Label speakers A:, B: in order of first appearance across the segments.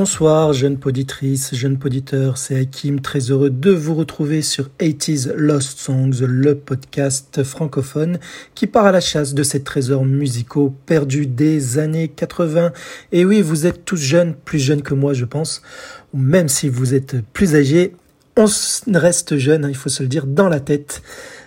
A: Bonsoir, jeune poditrice, jeune poditeur, c'est Hakim, très heureux de vous retrouver sur 80s Lost Songs, le podcast francophone qui part à la chasse de ces trésors musicaux perdus des années 80. Et oui, vous êtes tous jeunes, plus jeunes que moi je pense, ou même si vous êtes plus âgés, on reste jeune, hein, il faut se le dire, dans la tête.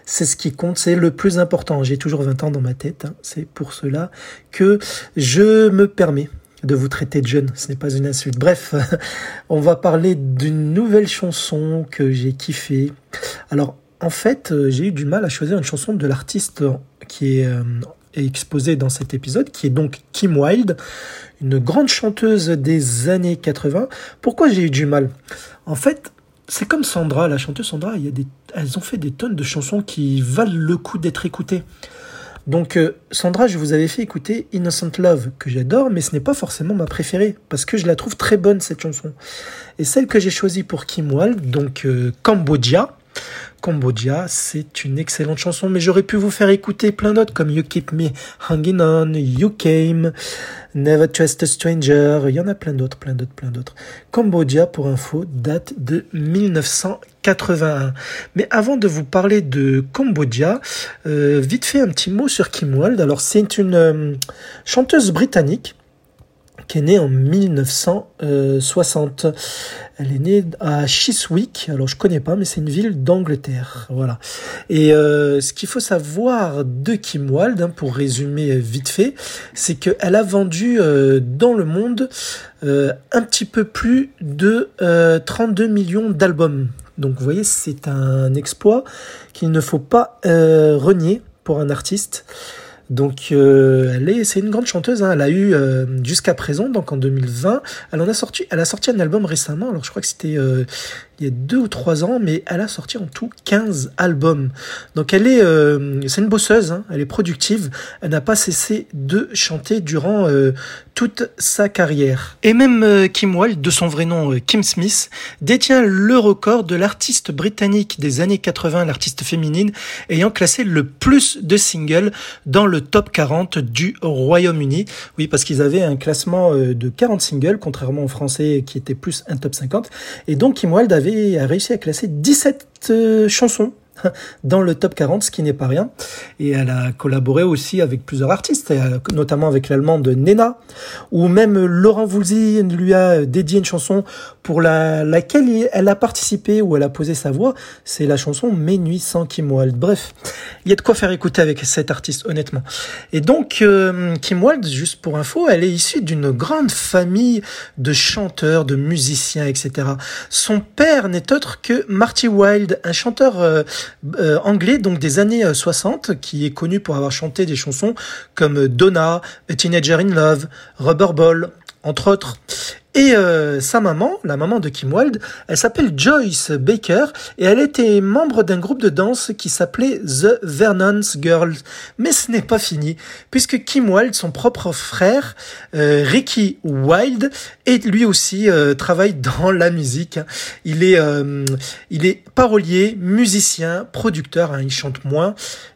A: C'est ce qui compte, c'est le plus important. J'ai toujours 20 ans dans ma tête, hein. c'est pour cela que je me permets de vous traiter de jeune, ce n'est pas une insulte. Bref, on va parler d'une nouvelle chanson que j'ai kiffée. Alors, en fait, euh, j'ai eu du mal à choisir une chanson de l'artiste qui est euh, exposée dans cet épisode, qui est donc Kim Wilde, une grande chanteuse des années 80. Pourquoi j'ai eu du mal? En fait, c'est comme Sandra, la chanteuse Sandra, elles ont fait des tonnes de chansons qui valent le coup d'être écoutées. Donc euh, Sandra, je vous avais fait écouter Innocent Love, que j'adore, mais ce n'est pas forcément ma préférée, parce que je la trouve très bonne cette chanson. Et celle que j'ai choisie pour Kim Wilde, donc euh, Cambodia, Cambodia, c'est une excellente chanson, mais j'aurais pu vous faire écouter plein d'autres comme You Keep Me Hanging On, You Came, Never Trust a Stranger, il y en a plein d'autres, plein d'autres, plein d'autres. Cambodia, pour info, date de 1981. Mais avant de vous parler de Cambodia, euh, vite fait un petit mot sur Kim Wilde. Alors c'est une euh, chanteuse britannique qui est née en 1960. Elle est née à Chiswick. Alors je connais pas, mais c'est une ville d'Angleterre. Voilà. Et euh, ce qu'il faut savoir de Kim Wilde, hein, pour résumer vite fait, c'est qu'elle a vendu euh, dans le monde euh, un petit peu plus de 32 millions d'albums. Donc vous voyez, c'est un exploit qu'il ne faut pas renier pour un artiste. Donc euh, elle est, c'est une grande chanteuse. Hein. Elle a eu euh, jusqu'à présent, donc en 2020, elle a sorti, elle a sorti un album récemment. Alors je crois que c'était euh, il y a deux ou trois ans, mais elle a sorti en tout 15 albums. Donc elle est, euh, c'est une bosseuse, hein, elle est productive, elle n'a pas cessé de chanter durant euh, toute sa carrière. Et même euh, Kim Wilde, de son vrai nom Kim Smith, détient le record de l'artiste britannique des années 80, l'artiste féminine, ayant classé le plus de singles dans le top 40 du Royaume-Uni. Oui, parce qu'ils avaient un classement de 40 singles, contrairement aux Français qui était plus un top 50. Et donc Kim Wilde a réussi à classer 17 euh, chansons dans le top 40, ce qui n'est pas rien. Et elle a collaboré aussi avec plusieurs artistes, notamment avec l'allemande Nena, ou même Laurent Voulzy lui a dédié une chanson pour la, laquelle elle a participé, ou elle a posé sa voix. C'est la chanson Mes nuits sans Kim Wilde. Bref, il y a de quoi faire écouter avec cet artiste, honnêtement. Et donc, euh, Kim Wilde, juste pour info, elle est issue d'une grande famille de chanteurs, de musiciens, etc. Son père n'est autre que Marty Wilde, un chanteur euh, euh, anglais donc des années 60 euh, qui est connu pour avoir chanté des chansons comme Donna, A Teenager in Love, Rubber Ball, entre autres. Et euh, sa maman, la maman de Kim Wilde, elle s'appelle Joyce Baker et elle était membre d'un groupe de danse qui s'appelait The Vernon's Girls. Mais ce n'est pas fini, puisque Kim Wilde, son propre frère, euh, Ricky Wilde, et lui aussi euh, travaille dans la musique. Il est, il est parolier, musicien, producteur. Hein, il chante moins,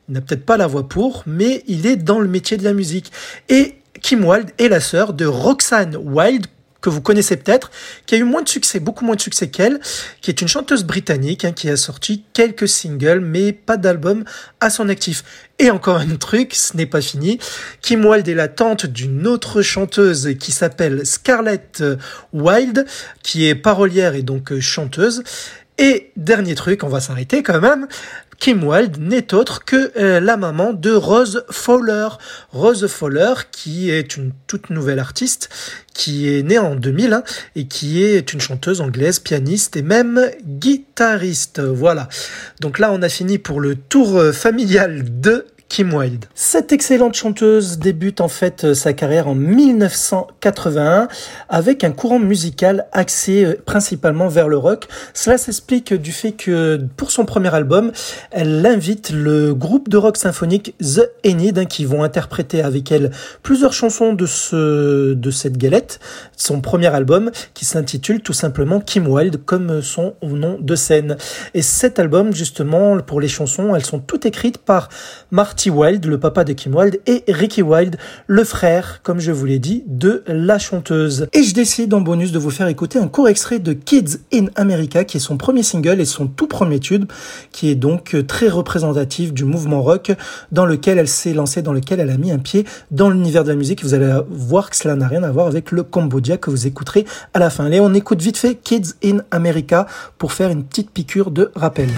A: il n'a peut-être pas la voix pour, mais il est dans le métier de la musique. Et Kim Wilde est la sœur de Roxanne Wilde, que vous connaissez peut-être, qui a eu moins de succès, beaucoup moins de succès qu'elle, qui est une chanteuse britannique hein, qui a sorti quelques singles, mais pas d'album à son actif. Et encore un truc, ce n'est pas fini. Kim Wilde est la tante d'une autre chanteuse qui s'appelle Scarlett Wilde, qui est parolière et donc chanteuse. Et dernier truc, on va s'arrêter quand même. Kim Wilde n'est autre que euh, la maman de Rose Fowler. Rose Fowler, qui est une toute nouvelle artiste, qui est née en 2000 hein, et qui est une chanteuse anglaise, pianiste et même guitariste. Voilà. Donc là, on a fini pour le tour euh, familial de Kim Wilde. Cette excellente chanteuse débute en fait euh, sa carrière en 1981 avec un courant musical axé euh, principalement vers le rock. Cela s'explique du fait que pour son premier album, elle invite le groupe de rock symphonique The Enid hein, qui vont interpréter avec elle plusieurs chansons de ce de cette galette, son premier album qui s'intitule tout simplement Kim Wilde comme son nom de scène. Et cet album justement pour les chansons, elles sont toutes écrites par Martin Marty Wilde, le papa de Kim Wilde, et Ricky Wilde, le frère, comme je vous l'ai dit, de la chanteuse. Et je décide en bonus de vous faire écouter un court extrait de Kids in America, qui est son premier single et son tout premier tube, qui est donc très représentatif du mouvement rock dans lequel elle s'est lancée, dans lequel elle a mis un pied dans l'univers de la musique. Vous allez voir que cela n'a rien à voir avec le Cambodgia que vous écouterez à la fin. Allez, on écoute vite fait Kids in America pour faire une petite piqûre de rappel.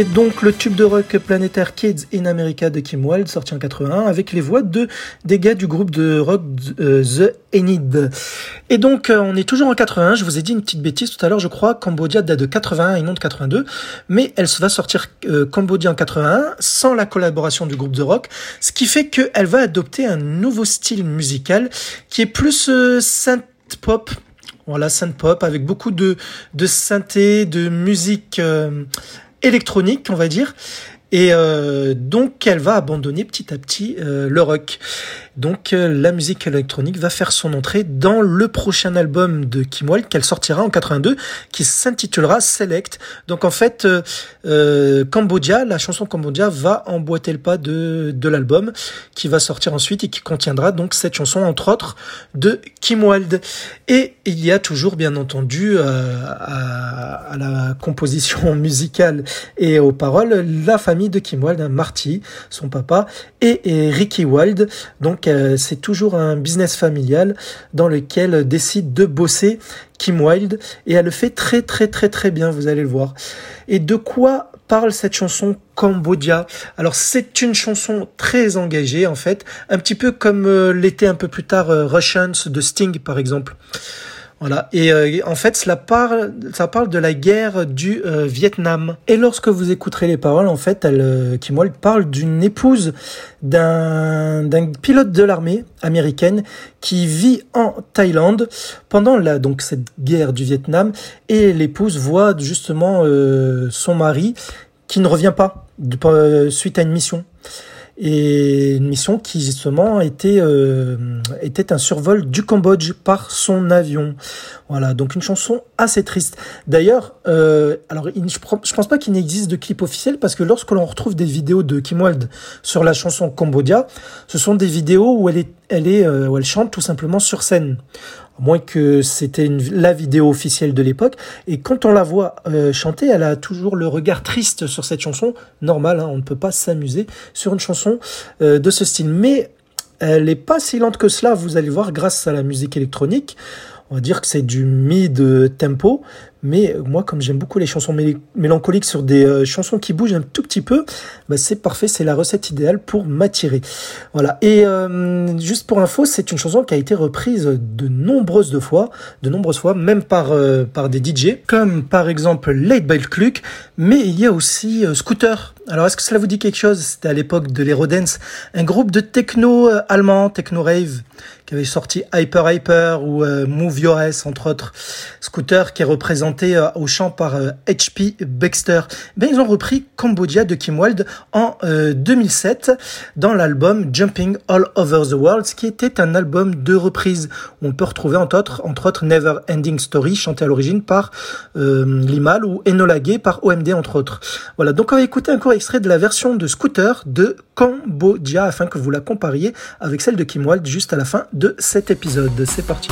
A: C'était donc le tube de rock planétaire Kids in America de Kim Wilde, sorti en 81, avec les voix de des gars du groupe de rock euh, The Enid. Et donc, euh, on est toujours en 81. Je vous ai dit une petite bêtise tout à l'heure, je crois. Cambodia date de 81 et non de 82. Mais elle va sortir euh, Cambodia en 81 sans la collaboration du groupe The Rock. Ce qui fait qu'elle va adopter un nouveau style musical qui est plus synth pop. Voilà, synth pop avec beaucoup de, de synthé, de musique électronique, on va dire. Et euh, donc elle va abandonner petit à petit euh, le rock. Donc euh, la musique électronique va faire son entrée dans le prochain album de Kim Wilde qu'elle sortira en 82 qui s'intitulera Select. Donc en fait euh, euh, Cambodia, la chanson Cambodia va emboîter le pas de, de l'album qui va sortir ensuite et qui contiendra donc cette chanson entre autres de Kim Wilde. Et il y a toujours bien entendu à, à, la composition musicale et aux paroles la famille de Kim Wilde, Marty, son papa, et, et Ricky Wilde. Donc euh, c'est toujours un business familial dans lequel décide de bosser Kim Wilde et elle le fait très très très très bien, vous allez le voir. Et de quoi parle cette chanson Cambodia? Alors c'est une chanson très engagée en fait, un petit peu comme euh, l'était un peu plus tard euh, Russians de Sting par exemple. Voilà. Et euh, en fait, cela parle, ça parle de la guerre du euh, Vietnam. Et lorsque vous écouterez les paroles, en fait, elle, euh, Kim Wilde parle d'une épouse d'un d'un pilote de l'armée américaine qui vit en Thaïlande pendant la donc cette guerre du Vietnam et l'épouse voit justement son mari qui ne revient pas suite à une mission et une mission qui justement était euh, était un survol du Cambodge par son avion. Voilà, donc une chanson assez triste. D'ailleurs, euh, alors je, pense pas qu'il n'existe de clip officiel parce que lorsque l'on retrouve des vidéos de Kim Wilde sur la chanson Cambodia, ce sont des vidéos où elle est elle est euh, où elle chante tout simplement sur scène moins que c'était la vidéo officielle de l'époque. Et quand on la voit euh, chanter, elle a toujours le regard triste sur cette chanson. Normal, hein, on ne peut pas s'amuser sur une chanson euh, de ce style. Mais elle n'est pas si lente que cela, vous allez voir, grâce à la musique électronique. On va dire que c'est du mid tempo, mais moi, comme j'aime beaucoup les chansons mélancoliques sur des euh, chansons qui bougent un tout petit peu, bah, c'est parfait, c'est la recette idéale pour m'attirer. Voilà. Et euh, juste pour info, c'est une chanson qui a été reprise de nombreuses fois, de nombreuses fois, même par euh, par des DJ, comme par exemple Late Bell Cluck, mais il y a aussi Scooter. Alors, est-ce que cela vous dit quelque chose? C'était à l'époque de l'Eurodance, un groupe de techno allemand, techno rave, qui avait sorti Hyper Hyper ou Move Your S, entre autres. Scooter qui est représenté euh, au chant par H.P. Euh, Baxter. Ben, ils ont repris Cambodia de Kim Wilde en 2007 euh, dans l'album Jumping All Over the World, qui était un album de reprise où on peut retrouver entre autres, Never Ending Story, chanté à l'origine par Limal ou Enola par OMD entre autres. Voilà, donc on va écouter un court extrait de la version de Scooter de Cambodia afin que vous la compariez avec celle de Kim Wilde juste à la fin de cet épisode. C'est parti.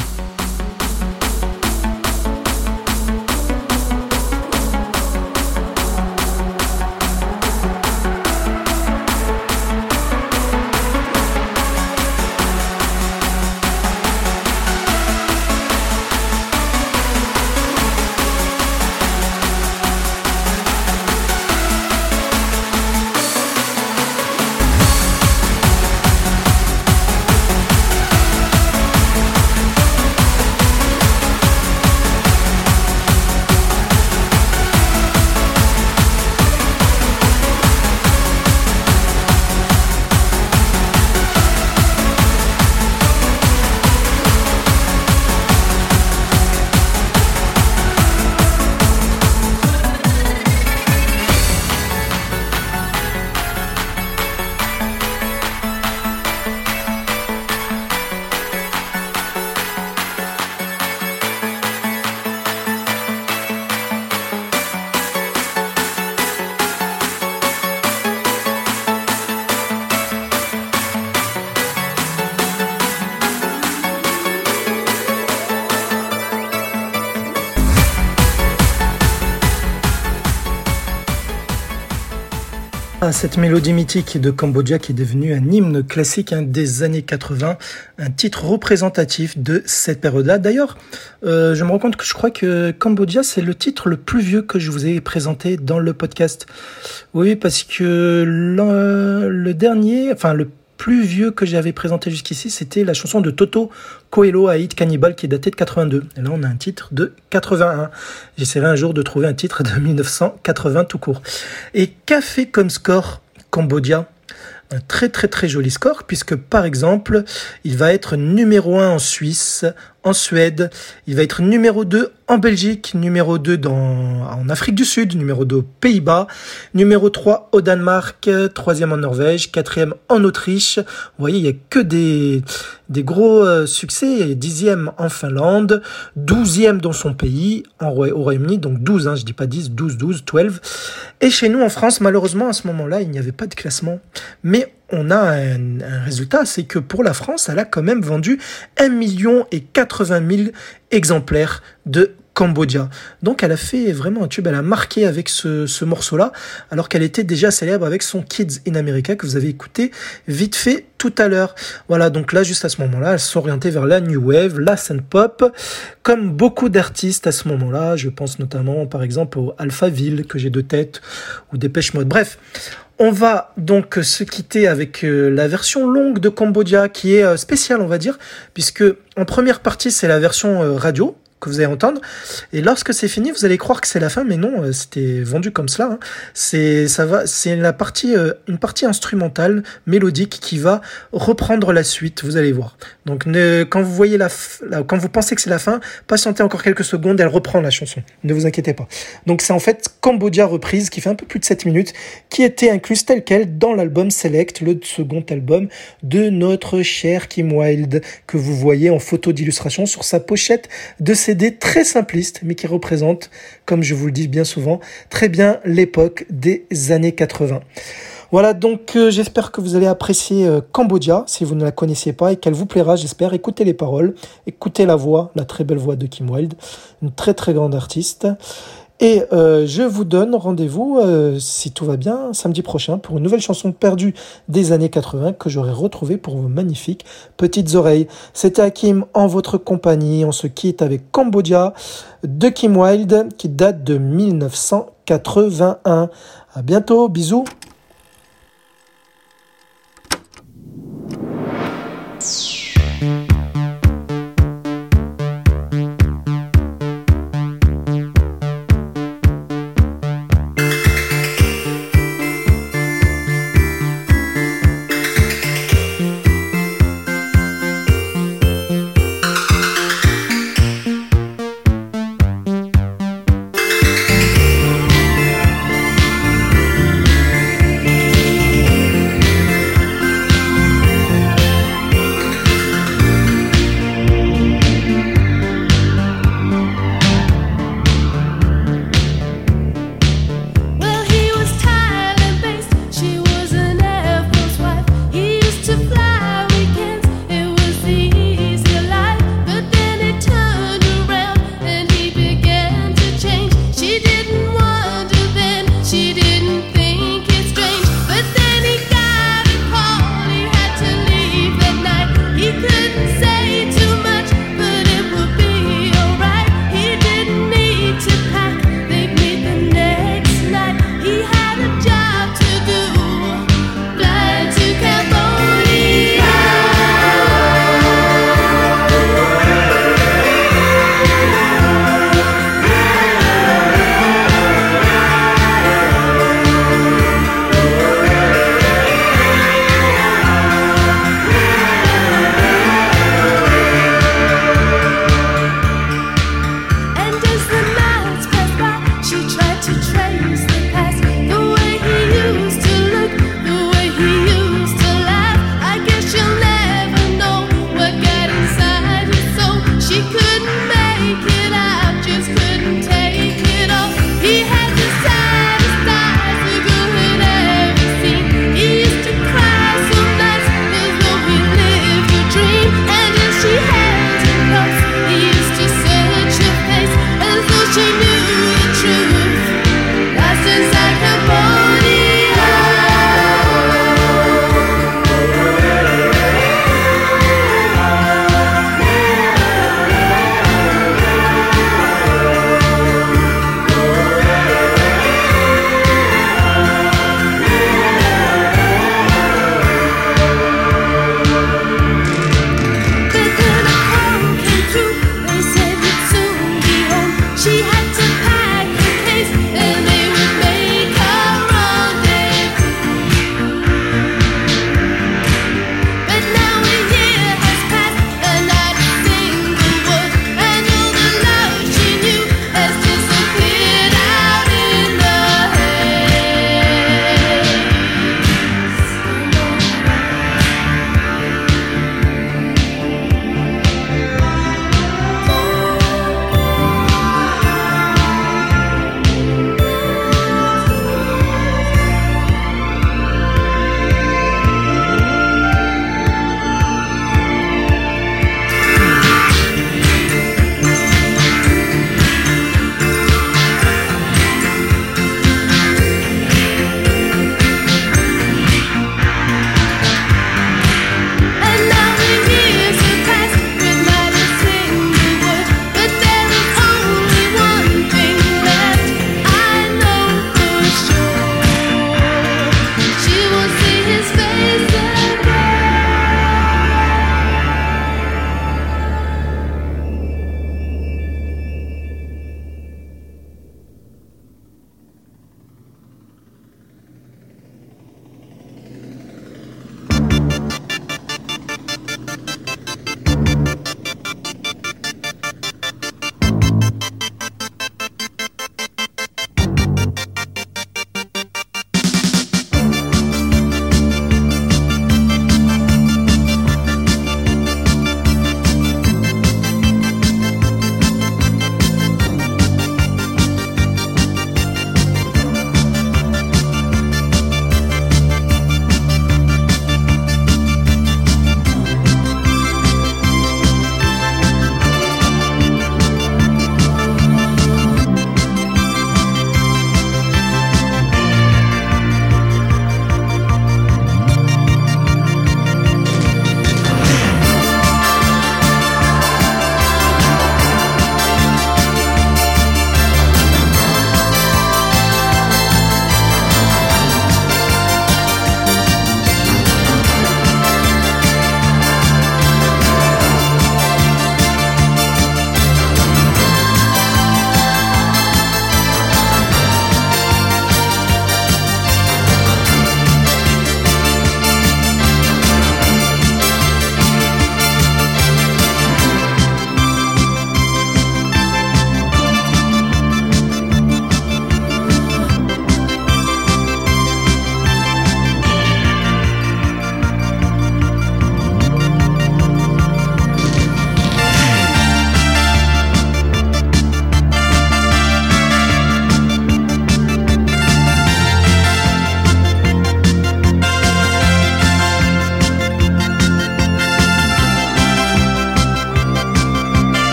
A: Ah, cette mélodie mythique de Cambodgia qui est devenue un hymne classique hein, des années 80, un titre représentatif de cette période-là. D'ailleurs, euh, je me rends compte que je crois que Cambodgia, c'est le titre le plus vieux que je vous ai présenté dans le podcast. Oui, parce que le dernier, enfin le plus vieux que j'avais présenté jusqu'ici, c'était la chanson de Toto Coelho Hit Cannibal qui est datée de 82. Et là, on a un titre de 81. J'essaierai un jour de trouver un titre de 1980 tout court. Et fait comme score Cambodia un très très très joli score puisque par exemple il va être numéro 1 en Suisse, en Suède, il va être numéro 2 en Belgique, numéro 2 dans, en Afrique du Sud, numéro 2 aux Pays-Bas, numéro 3 au Danemark, troisième en Norvège, quatrième en Autriche. Vous voyez, il y a que des, des gros euh, succès. Dixième en Finlande, douzième dans son pays, en, au Royaume-Uni, donc 12, hein, je dis pas 10, 12, 12, 12. Et chez nous en France, malheureusement, à ce moment-là, il n'y avait pas de classement. Mais on a un, résultat, c'est que pour la France, elle a quand même vendu 1 million et 80 000 exemplaires de Cambodia. Donc elle a fait vraiment un tube, elle a marqué avec ce, ce morceau-là, alors qu'elle était déjà célèbre avec son Kids in America que vous avez écouté vite fait tout à l'heure. Voilà, donc là, juste à ce moment-là, elle s'orientait vers la New Wave, la Synth Pop, comme beaucoup d'artistes à ce moment-là. Je pense notamment, par exemple, au Alphaville, que j'ai de tête, ou Dépêche Mode. Bref, on va donc se quitter avec euh, la version longue de Cambodia qui est euh, spéciale, on va dire, puisque en première partie c'est la version euh, radio que vous allez entendre. Et lorsque c'est fini, vous allez croire que c'est la fin, mais non, euh, c'était vendu comme cela. Hein. C'est ça va, c'est la partie, euh, une partie instrumentale, mélodique, qui va reprendre la suite. Vous allez voir. Donc, quand vous voyez la, quand vous pensez que c'est la fin, patientez encore quelques secondes, elle reprend la chanson. Ne vous inquiétez pas. Donc, c'est en fait Cambodia reprise, qui fait un peu plus de 7 minutes, qui était incluse tel quel dans l'album Select, le second album de notre cher Kim Wilde, que vous voyez en photo d'illustration sur sa pochette de Très simpliste, mais qui représente, comme je vous le dis bien souvent, très bien l'époque des années 80. Voilà, donc euh, j'espère que vous allez apprécier euh, Cambodia, si vous ne la connaissiez pas, et qu'elle vous plaira, j'espère. Écoutez les paroles, écoutez la voix, la très belle voix de Kim Wilde, une très très grande artiste. Et euh, je vous donne rendez-vous, euh, si tout va bien, samedi prochain pour une nouvelle chanson perdue des années 80 que j'aurai retrouvée pour vos magnifiques petites oreilles. C'était Hakim en votre compagnie. On se quitte avec Cambodia de Kim Wilde qui date de 1981. À bientôt, bisous.